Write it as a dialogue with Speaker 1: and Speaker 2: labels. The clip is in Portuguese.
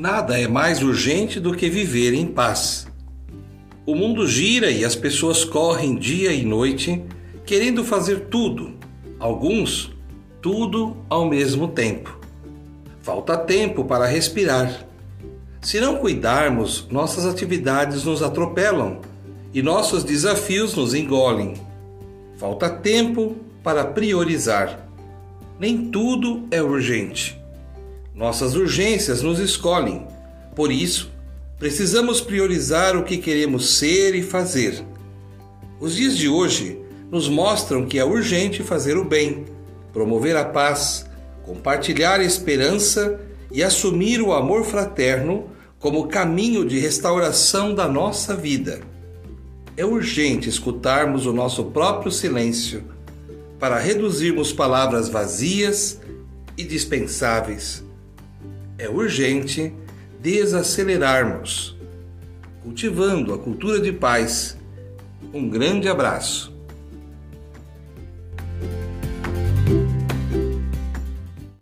Speaker 1: Nada é mais urgente do que viver em paz. O mundo gira e as pessoas correm dia e noite querendo fazer tudo, alguns tudo ao mesmo tempo. Falta tempo para respirar. Se não cuidarmos, nossas atividades nos atropelam e nossos desafios nos engolem. Falta tempo para priorizar. Nem tudo é urgente. Nossas urgências nos escolhem. Por isso, precisamos priorizar o que queremos ser e fazer. Os dias de hoje nos mostram que é urgente fazer o bem, promover a paz, compartilhar a esperança e assumir o amor fraterno como caminho de restauração da nossa vida. É urgente escutarmos o nosso próprio silêncio para reduzirmos palavras vazias e dispensáveis é urgente desacelerarmos, cultivando a cultura de paz. Um grande abraço.